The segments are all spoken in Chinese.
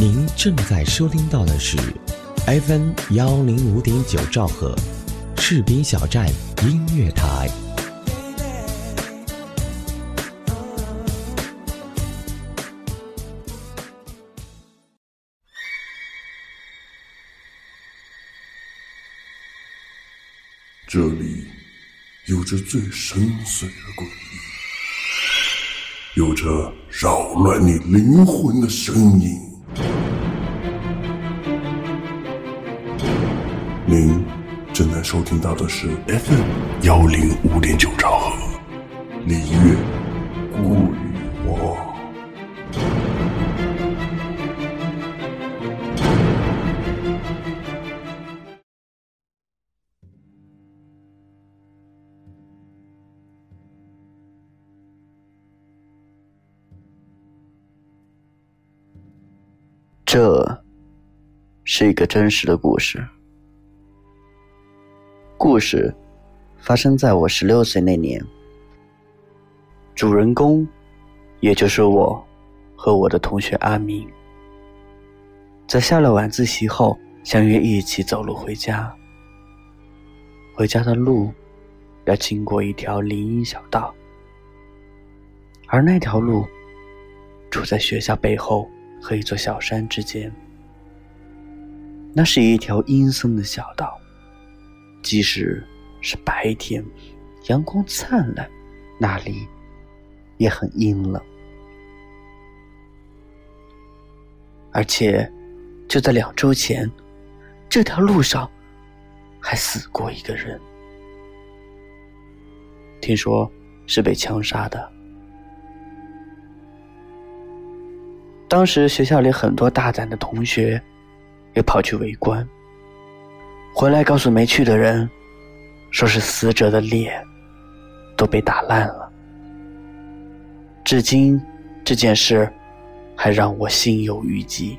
您正在收听到的是 FM 幺零五点九兆赫，士兵小站音乐台。这里有着最深邃的诡异，有着扰乱你灵魂的声音。您正在收听到的是 FM 幺零五点九兆赫，李月这是一个真实的故事。故事发生在我十六岁那年，主人公也就是我和我的同学阿明，在下了晚自习后相约一起走路回家。回家的路要经过一条林荫小道，而那条路处在学校背后。和一座小山之间，那是一条阴森的小道。即使是白天，阳光灿烂，那里也很阴冷。而且，就在两周前，这条路上还死过一个人，听说是被枪杀的。当时学校里很多大胆的同学也跑去围观，回来告诉没去的人，说是死者的脸都被打烂了。至今这件事还让我心有余悸。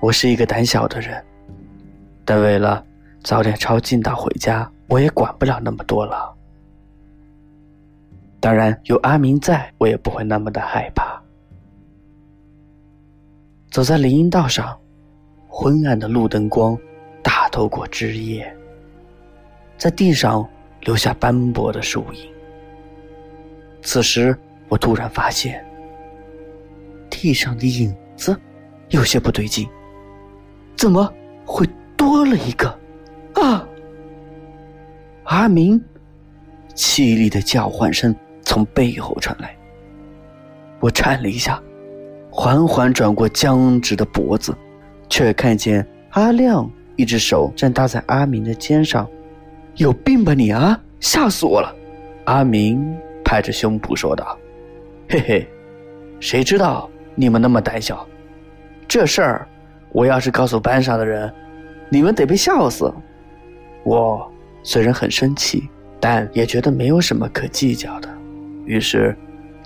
我是一个胆小的人，但为了早点抄近道回家，我也管不了那么多了。当然有阿明在，我也不会那么的害怕。走在林荫道上，昏暗的路灯光打透过枝叶，在地上留下斑驳的树影。此时，我突然发现地上的影子有些不对劲，怎么会多了一个？啊！阿明凄厉的叫唤声从背后传来，我颤了一下。缓缓转过僵直的脖子，却看见阿亮一只手正搭在阿明的肩上。有病吧你啊！吓死我了！阿明拍着胸脯说道：“嘿嘿，谁知道你们那么胆小？这事儿我要是告诉班上的人，你们得被笑死。”我虽然很生气，但也觉得没有什么可计较的，于是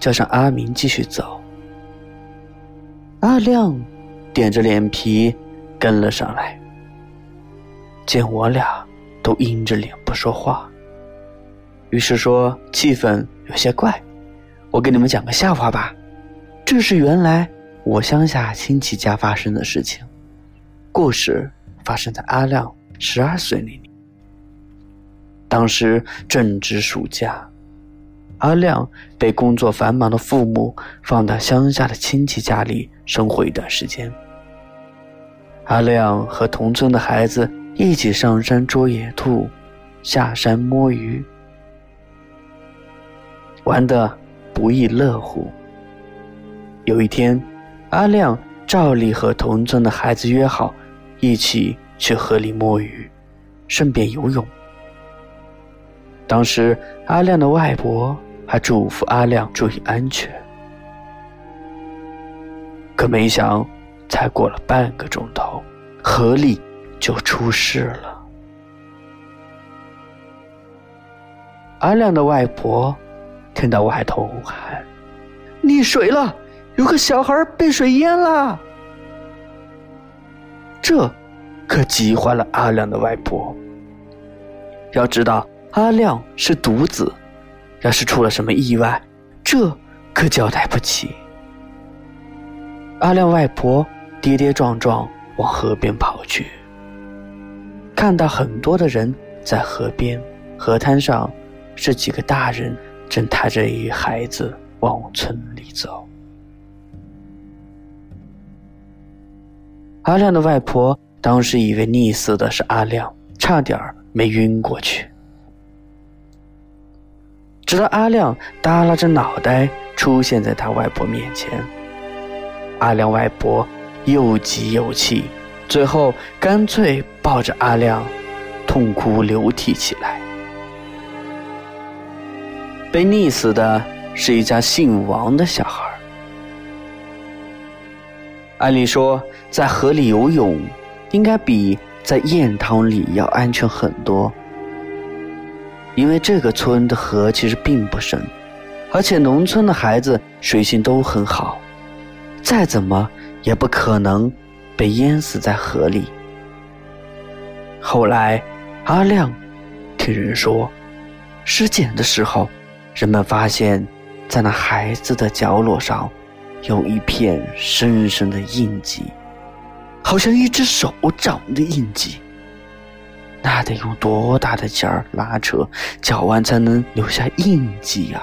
叫上阿明继续走。阿亮点着脸皮跟了上来，见我俩都阴着脸不说话，于是说：“气氛有些怪，我给你们讲个笑话吧。这是原来我乡下亲戚家发生的事情。故事发生在阿亮十二岁那年，当时正值暑假。”阿亮被工作繁忙的父母放到乡下的亲戚家里生活一段时间。阿亮和同村的孩子一起上山捉野兔，下山摸鱼，玩得不亦乐乎。有一天，阿亮照例和同村的孩子约好，一起去河里摸鱼，顺便游泳。当时，阿亮的外婆。还嘱咐阿亮注意安全，可没想，才过了半个钟头，河里就出事了。阿亮的外婆听到外头喊：“溺水了，有个小孩被水淹了。”这可急坏了阿亮的外婆。要知道，阿亮是独子。要是出了什么意外，这可交代不起。阿亮外婆跌跌撞撞往河边跑去，看到很多的人在河边，河滩上是几个大人正抬着一孩子往村里走。阿亮的外婆当时以为溺死的是阿亮，差点没晕过去。直到阿亮耷拉着脑袋出现在他外婆面前。阿亮外婆又急又气，最后干脆抱着阿亮，痛哭流涕起来。被溺死的是一家姓王的小孩。按理说，在河里游泳，应该比在堰塘里要安全很多，因为这个村的河其实并不深，而且农村的孩子水性都很好。再怎么也不可能被淹死在河里。后来，阿亮听人说，尸检的时候，人们发现，在那孩子的角落上，有一片深深的印记，好像一只手掌的印记。那得用多大的劲儿拉扯脚腕才能留下印记呀？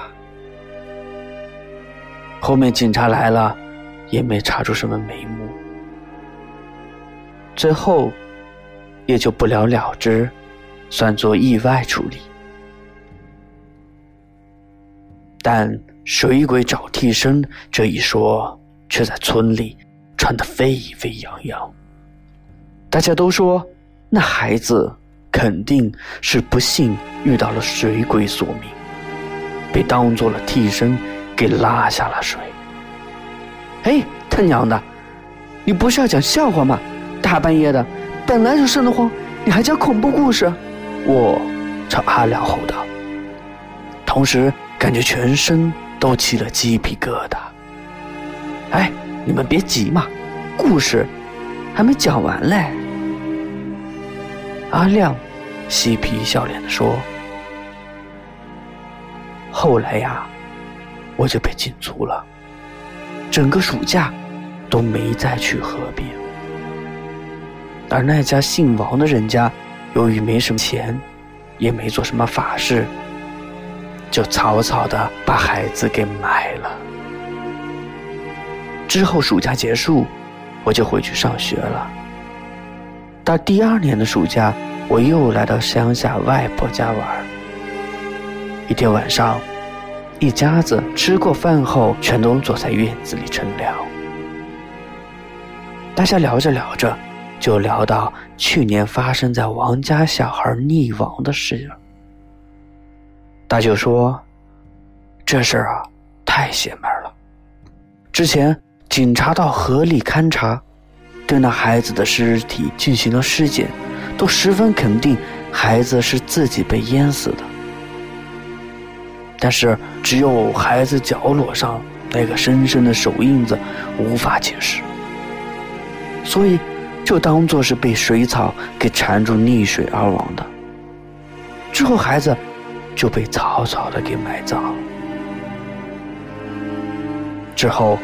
后面警察来了。也没查出什么眉目，最后也就不了了之，算作意外处理。但水鬼找替身这一说，却在村里传得沸沸扬扬。大家都说，那孩子肯定是不幸遇到了水鬼索命，被当做了替身给拉下了水。哎，他娘的！你不是要讲笑话吗？大半夜的，本来就瘆得慌，你还讲恐怖故事？我朝阿亮吼道，同时感觉全身都起了鸡皮疙瘩。哎，你们别急嘛，故事还没讲完嘞。阿亮嬉皮笑脸的说：“后来呀，我就被禁足了。”整个暑假都没再去河边，而那家姓王的人家，由于没什么钱，也没做什么法事，就草草的把孩子给埋了。之后暑假结束，我就回去上学了。到第二年的暑假，我又来到乡下外婆家玩。一天晚上。一家子吃过饭后，全都坐在院子里乘凉。大家聊着聊着，就聊到去年发生在王家小孩溺亡的事。大舅说：“这事儿啊，太邪门了。之前警察到河里勘察，对那孩子的尸体进行了尸检，都十分肯定孩子是自己被淹死的。”但是，只有孩子脚裸上那个深深的手印子无法解释，所以就当做是被水草给缠住溺水而亡的。之后，孩子就被草草的给埋葬了。之后，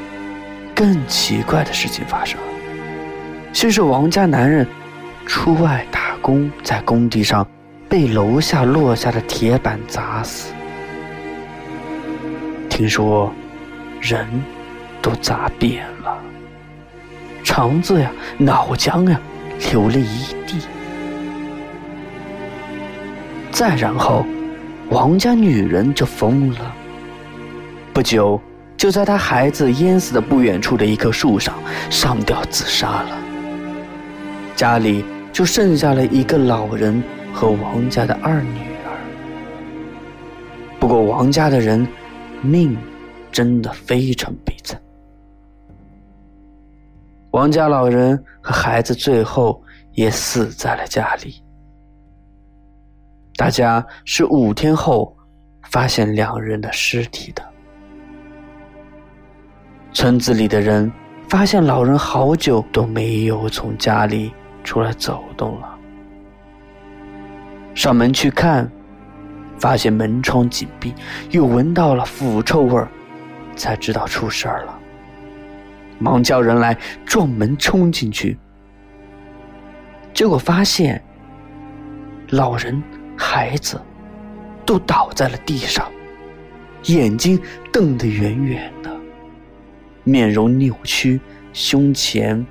更奇怪的事情发生了：先是王家男人出外打工，在工地上被楼下落下的铁板砸死。听说，人都砸扁了，肠子呀、脑浆呀，流了一地。再然后，王家女人就疯了，不久就在她孩子淹死的不远处的一棵树上上吊自杀了。家里就剩下了一个老人和王家的二女儿。不过王家的人。命真的非常悲惨，王家老人和孩子最后也死在了家里。大家是五天后发现两人的尸体的。村子里的人发现老人好久都没有从家里出来走动了，上门去看。发现门窗紧闭，又闻到了腐臭味儿，才知道出事儿了。忙叫人来撞门冲进去，结果发现老人、孩子都倒在了地上，眼睛瞪得圆圆的，面容扭曲，胸前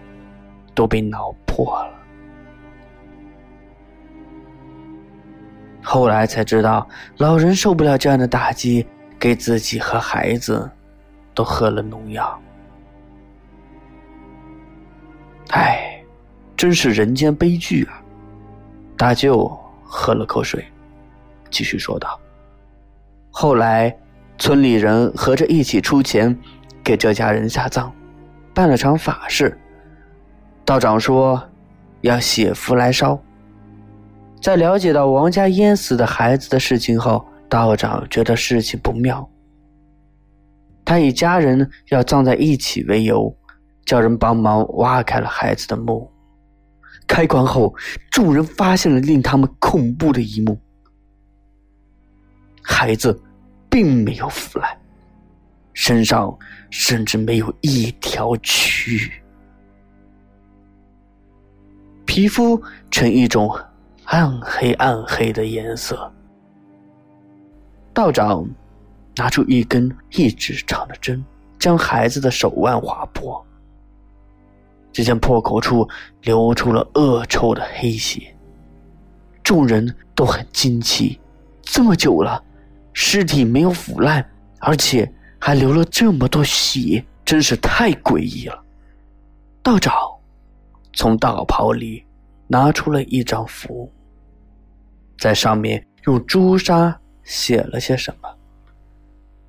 都被挠破了。后来才知道，老人受不了这样的打击，给自己和孩子都喝了农药。唉，真是人间悲剧啊！大舅喝了口水，继续说道：“后来，村里人合着一起出钱给这家人下葬，办了场法事。道长说要写符来烧。在了解到王家淹死的孩子的事情后，道长觉得事情不妙。他以家人要葬在一起为由。”叫人帮忙挖开了孩子的墓，开棺后，众人发现了令他们恐怖的一幕：孩子并没有腐烂，身上甚至没有一条蛆，皮肤呈一种暗黑暗黑的颜色。道长拿出一根一指长的针，将孩子的手腕划破。只见破口处流出了恶臭的黑血，众人都很惊奇，这么久了，尸体没有腐烂，而且还流了这么多血，真是太诡异了。道长从道袍里拿出了一张符，在上面用朱砂写了些什么，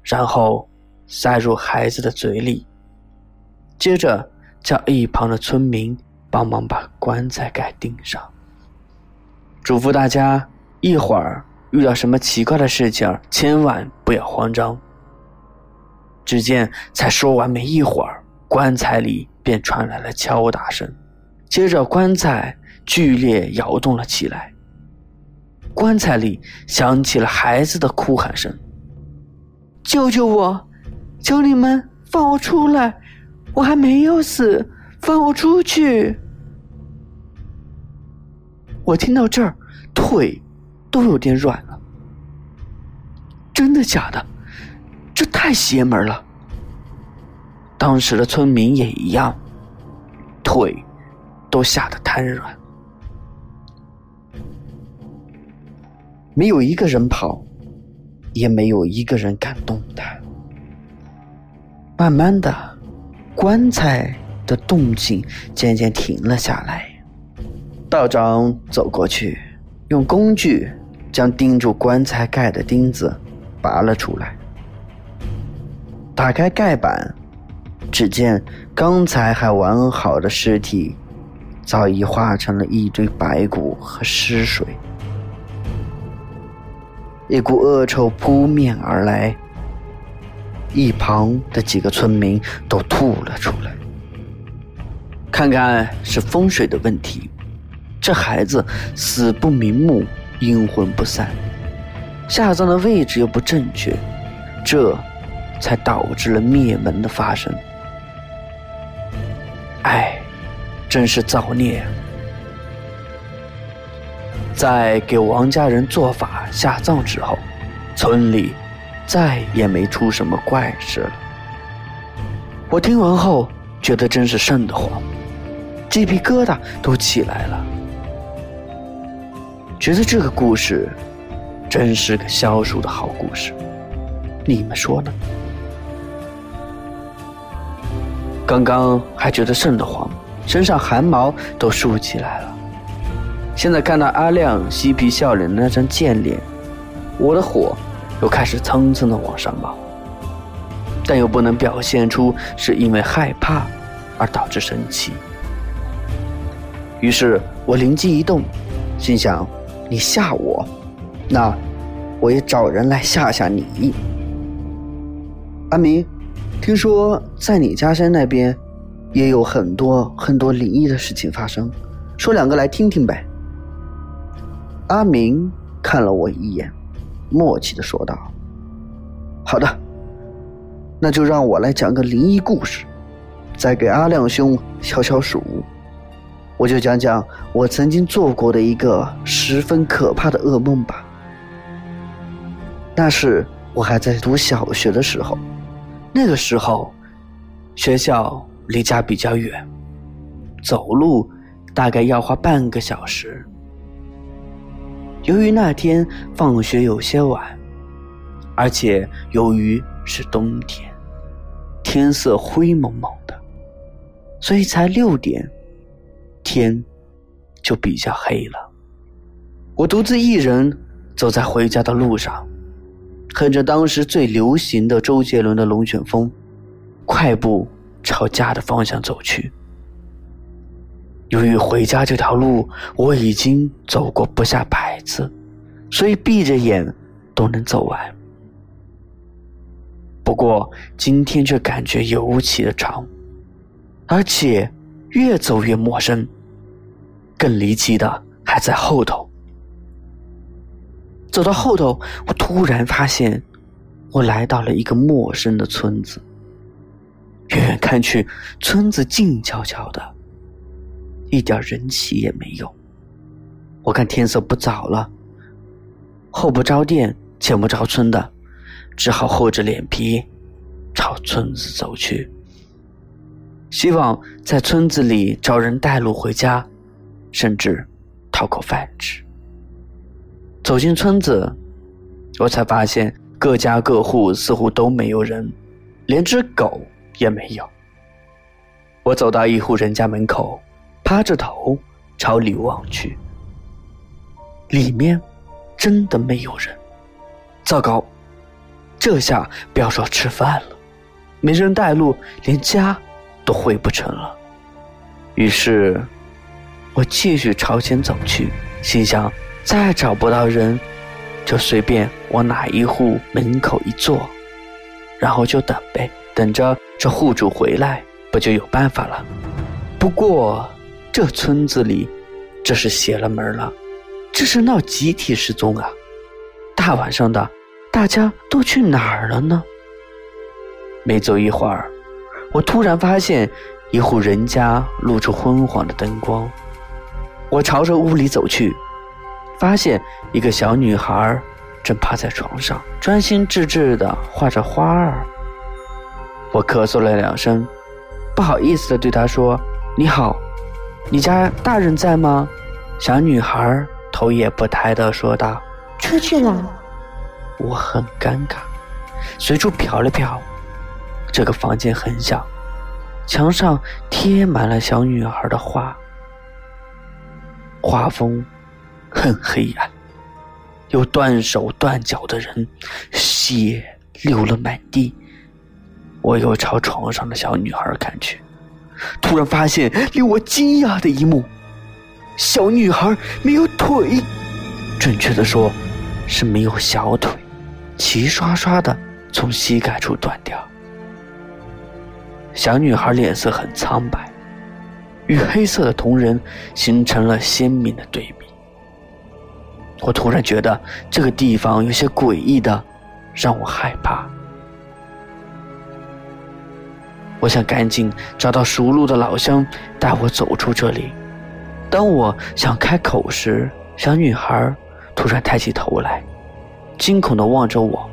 然后塞入孩子的嘴里，接着。叫一旁的村民帮忙把棺材盖钉上，嘱咐大家一会儿遇到什么奇怪的事情，千万不要慌张。只见才说完没一会儿，棺材里便传来了敲打声，接着棺材剧烈摇动了起来，棺材里响起了孩子的哭喊声：“救救我！求你们放我出来！”我还没有死，放我出去！我听到这儿，腿都有点软了。真的假的？这太邪门了！当时的村民也一样，腿都吓得瘫软，没有一个人跑，也没有一个人敢动弹。慢慢的。棺材的动静渐渐停了下来，道长走过去，用工具将钉住棺材盖的钉子拔了出来，打开盖板，只见刚才还完好的尸体，早已化成了一堆白骨和尸水，一股恶臭扑面而来。一旁的几个村民都吐了出来。看看是风水的问题，这孩子死不瞑目，阴魂不散，下葬的位置又不正确，这才导致了灭门的发生。哎，真是造孽！在给王家人做法下葬之后，村里。再也没出什么怪事了。我听完后觉得真是瘆得慌，鸡皮疙瘩都起来了。觉得这个故事真是个消暑的好故事，你们说呢？刚刚还觉得瘆得慌，身上汗毛都竖起来了。现在看到阿亮嬉皮笑脸的那张贱脸，我的火。又开始蹭蹭的往上冒，但又不能表现出是因为害怕而导致生气。于是我灵机一动，心想：你吓我，那我也找人来吓吓你。阿明，听说在你家乡那边也有很多很多灵异的事情发生，说两个来听听呗。阿明看了我一眼。默契的说道：“好的，那就让我来讲个灵异故事。再给阿亮兄敲敲数。我就讲讲我曾经做过的一个十分可怕的噩梦吧。那是我还在读小学的时候，那个时候学校离家比较远，走路大概要花半个小时。由于那天放学有些晚，而且由于是冬天，天色灰蒙蒙的，所以才六点。天就比较黑了，我独自一人走在回家的路上，哼着当时最流行的周杰伦的《龙卷风》，快步朝家的方向走去。由于回家这条路我已经走过不下百次，所以闭着眼都能走完。不过今天却感觉尤其的长，而且越走越陌生。更离奇的还在后头。走到后头，我突然发现，我来到了一个陌生的村子。远远看去，村子静悄悄的，一点人气也没有。我看天色不早了，后不着店，前不着村的，只好厚着脸皮朝村子走去，希望在村子里找人带路回家。甚至讨口饭吃。走进村子，我才发现各家各户似乎都没有人，连只狗也没有。我走到一户人家门口，趴着头朝里望去，里面真的没有人。糟糕，这下不要说吃饭了，没人带路，连家都回不成了。于是。我继续朝前走去，心想再找不到人，就随便往哪一户门口一坐，然后就等呗，等着这户主回来，不就有办法了？不过这村子里，这是邪了门了，这是闹集体失踪啊！大晚上的，大家都去哪儿了呢？没走一会儿，我突然发现一户人家露出昏黄的灯光。我朝着屋里走去，发现一个小女孩正趴在床上，专心致志地画着花儿。我咳嗽了两声，不好意思地对她说：“你好，你家大人在吗？”小女孩头也不抬地说道：“出去了。”我很尴尬，随处瞟了瞟，这个房间很小，墙上贴满了小女孩的画。画风很黑暗，有断手断脚的人，血流了满地。我又朝床上的小女孩看去，突然发现令我惊讶的一幕：小女孩没有腿，准确的说，是没有小腿，齐刷刷的从膝盖处断掉。小女孩脸色很苍白。与黑色的瞳仁形成了鲜明的对比。我突然觉得这个地方有些诡异的，让我害怕。我想赶紧找到熟路的老乡，带我走出这里。当我想开口时，小女孩突然抬起头来，惊恐的望着我：“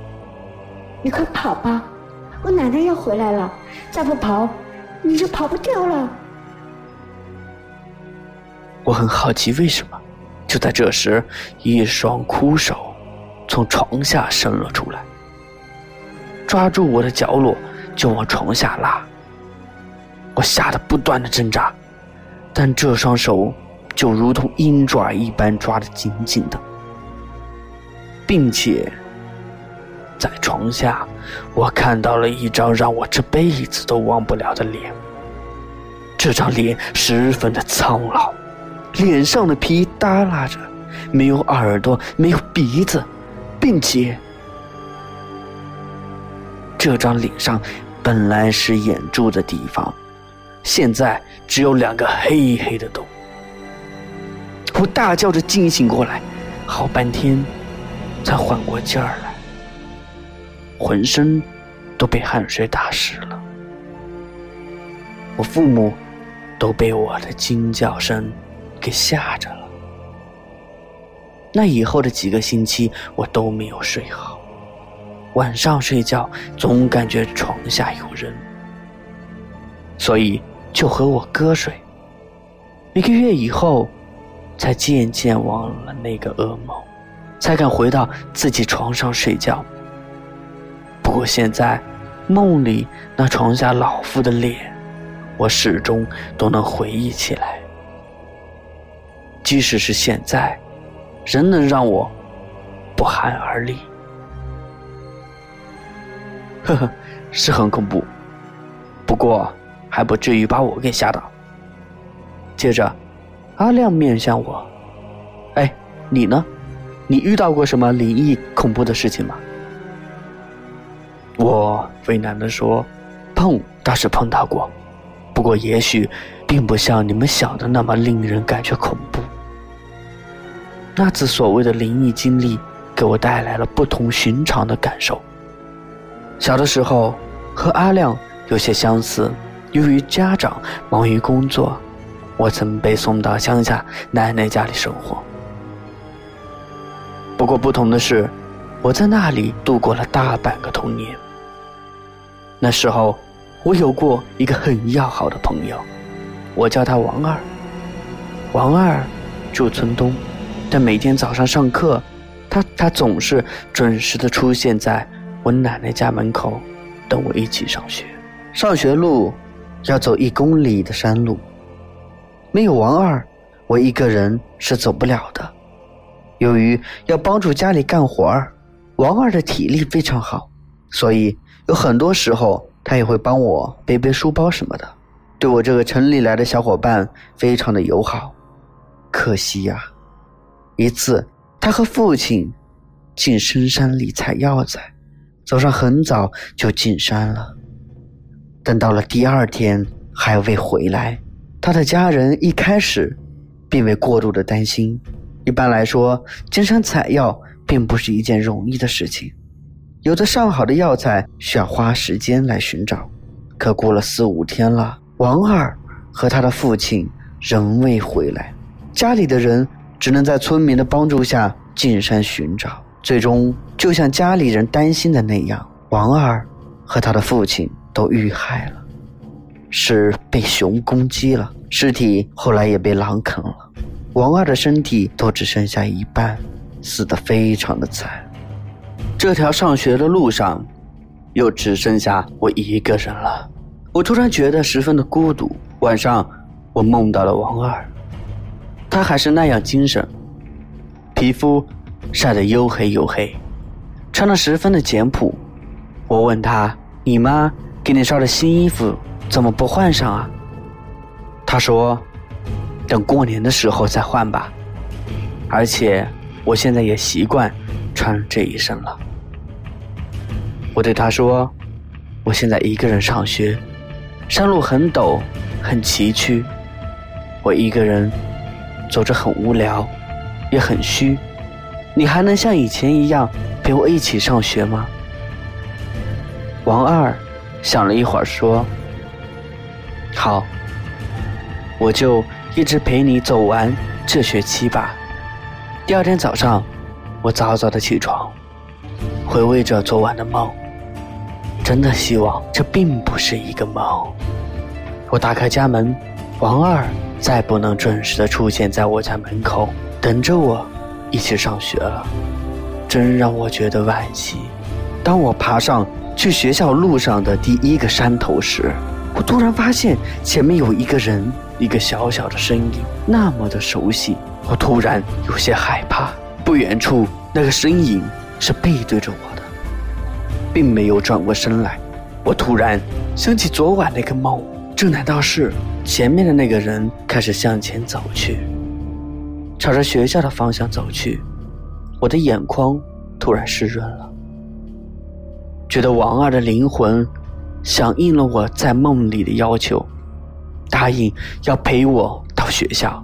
你快跑吧，我奶奶要回来了！再不跑，你就跑不掉了。”我很好奇为什么。就在这时，一双枯手从床下伸了出来，抓住我的角落就往床下拉。我吓得不断的挣扎，但这双手就如同鹰爪一般抓得紧紧的，并且在床下，我看到了一张让我这辈子都忘不了的脸。这张脸十分的苍老。脸上的皮耷拉着，没有耳朵，没有鼻子，并且这张脸上本来是眼珠的地方，现在只有两个黑黑的洞。我大叫着惊醒过来，好半天才缓过劲儿来，浑身都被汗水打湿了。我父母都被我的惊叫声给吓着了。那以后的几个星期，我都没有睡好，晚上睡觉总感觉床下有人，所以就和我哥睡。一个月以后，才渐渐忘了那个噩梦，才敢回到自己床上睡觉。不过现在，梦里那床下老妇的脸，我始终都能回忆起来。即使是现在。仍能让我不寒而栗。呵呵，是很恐怖，不过还不至于把我给吓到。接着，阿亮面向我：“哎，你呢？你遇到过什么灵异恐怖的事情吗？”我为难的说：“碰倒是碰到过，不过也许并不像你们想的那么令人感觉恐怖。”那次所谓的灵异经历，给我带来了不同寻常的感受。小的时候和阿亮有些相似，由于家长忙于工作，我曾被送到乡下奶奶家里生活。不过不同的是，我在那里度过了大半个童年。那时候，我有过一个很要好的朋友，我叫他王二。王二住村东。但每天早上上课，他他总是准时的出现在我奶奶家门口，等我一起上学。上学路要走一公里的山路，没有王二，我一个人是走不了的。由于要帮助家里干活儿，王二的体力非常好，所以有很多时候他也会帮我背背书包什么的，对我这个城里来的小伙伴非常的友好。可惜呀。一次，他和父亲进深山里采药材，早上很早就进山了。等到了第二天还未回来，他的家人一开始并未过度的担心。一般来说，进山采药并不是一件容易的事情，有的上好的药材需要花时间来寻找。可过了四五天了，王二和他的父亲仍未回来，家里的人。只能在村民的帮助下进山寻找，最终就像家里人担心的那样，王二和他的父亲都遇害了，是被熊攻击了，尸体后来也被狼啃了，王二的身体都只剩下一半，死得非常的惨。这条上学的路上，又只剩下我一个人了，我突然觉得十分的孤独。晚上，我梦到了王二。他还是那样精神，皮肤晒得黝黑黝黑，穿得十分的简朴。我问他：“你妈给你烧的新衣服怎么不换上啊？”他说：“等过年的时候再换吧。”而且我现在也习惯穿这一身了。我对他说：“我现在一个人上学，山路很陡，很崎岖，我一个人。”走着很无聊，也很虚，你还能像以前一样陪我一起上学吗？王二想了一会儿说：“好，我就一直陪你走完这学期吧。”第二天早上，我早早的起床，回味着昨晚的梦，真的希望这并不是一个梦。我打开家门，王二。再不能准时的出现在我家门口等着我一起上学了，真让我觉得惋惜。当我爬上去学校路上的第一个山头时，我突然发现前面有一个人，一个小小的身影，那么的熟悉。我突然有些害怕。不远处那个身影是背对着我的，并没有转过身来。我突然想起昨晚那个梦。这难道是前面的那个人开始向前走去，朝着学校的方向走去？我的眼眶突然湿润了，觉得王二的灵魂响应了我在梦里的要求，答应要陪我到学校。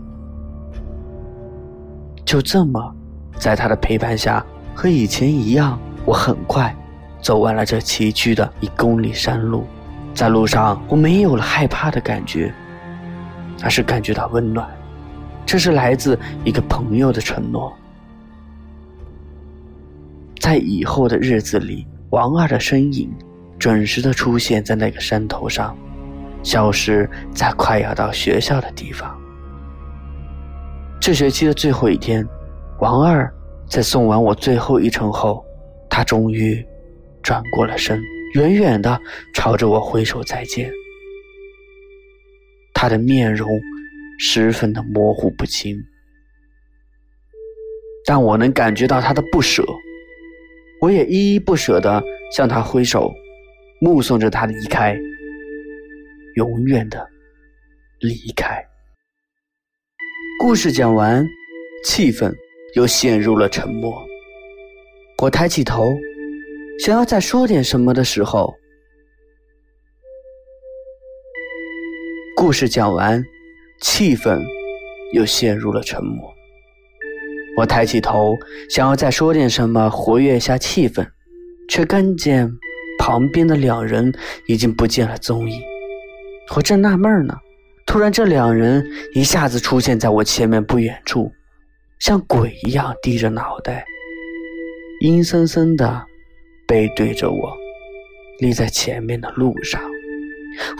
就这么，在他的陪伴下，和以前一样，我很快走完了这崎岖的一公里山路。在路上，我没有了害怕的感觉，而是感觉到温暖。这是来自一个朋友的承诺。在以后的日子里，王二的身影准时的出现在那个山头上，消失在快要到学校的地方。这学期的最后一天，王二在送完我最后一程后，他终于转过了身。远远的朝着我挥手再见，他的面容十分的模糊不清，但我能感觉到他的不舍，我也依依不舍的向他挥手，目送着他离开，永远的离开。故事讲完，气氛又陷入了沉默，我抬起头。想要再说点什么的时候，故事讲完，气氛又陷入了沉默。我抬起头，想要再说点什么活跃一下气氛，却看见旁边的两人已经不见了踪影。我正纳闷呢，突然这两人一下子出现在我前面不远处，像鬼一样低着脑袋，阴森森的。背对着我，立在前面的路上，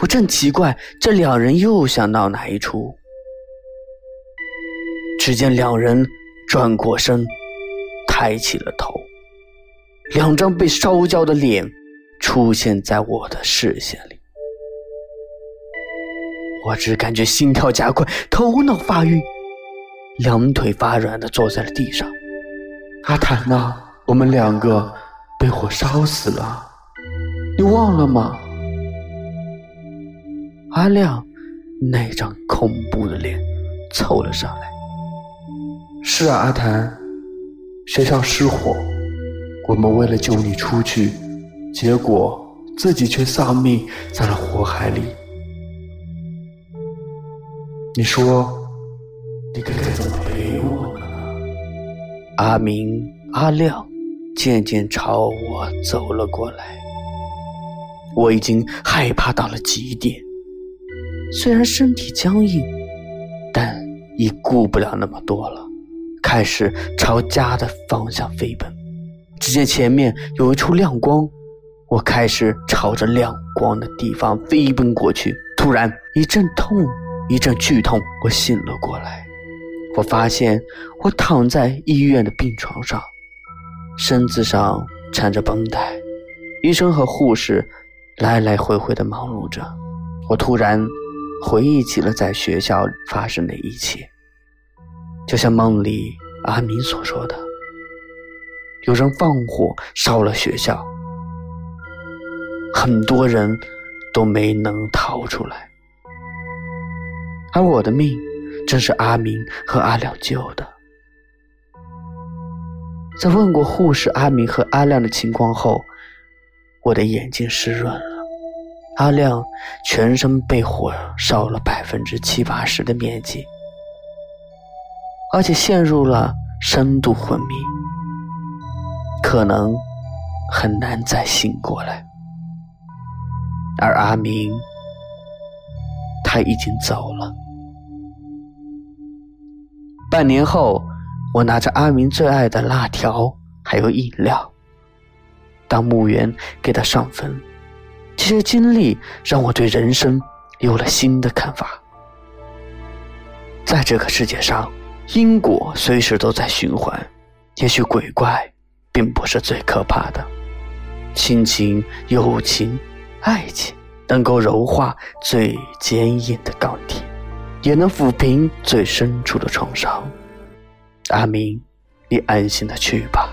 我正奇怪这两人又想闹哪一出。只见两人转过身，抬起了头，两张被烧焦的脸出现在我的视线里。我只感觉心跳加快，头脑发晕，两腿发软的坐在了地上。阿坦呐，我们两个。被火烧死了，你忘了吗？阿亮那张恐怖的脸凑了上来。是啊，阿谭，学校失火，我们为了救你出去，结果自己却丧命在了火海里。你说，你该怎么陪我呢？阿明，阿亮。渐渐朝我走了过来，我已经害怕到了极点。虽然身体僵硬，但已顾不了那么多了，开始朝家的方向飞奔。只见前面有一处亮光，我开始朝着亮光的地方飞奔过去。突然一阵痛，一阵剧痛，我醒了过来。我发现我躺在医院的病床上。身子上缠着绷带，医生和护士来来回回的忙碌着。我突然回忆起了在学校发生的一切，就像梦里阿明所说的，有人放火烧了学校，很多人都没能逃出来，而我的命正是阿明和阿亮救的。在问过护士阿明和阿亮的情况后，我的眼睛湿润了。阿亮全身被火烧了百分之七八十的面积，而且陷入了深度昏迷，可能很难再醒过来。而阿明，他已经走了。半年后。我拿着阿明最爱的辣条，还有饮料，当墓园给他上坟。这些经历让我对人生有了新的看法。在这个世界上，因果随时都在循环。也许鬼怪并不是最可怕的，亲情、友情、爱情能够柔化最坚硬的钢铁，也能抚平最深处的创伤。阿明，你安心的去吧。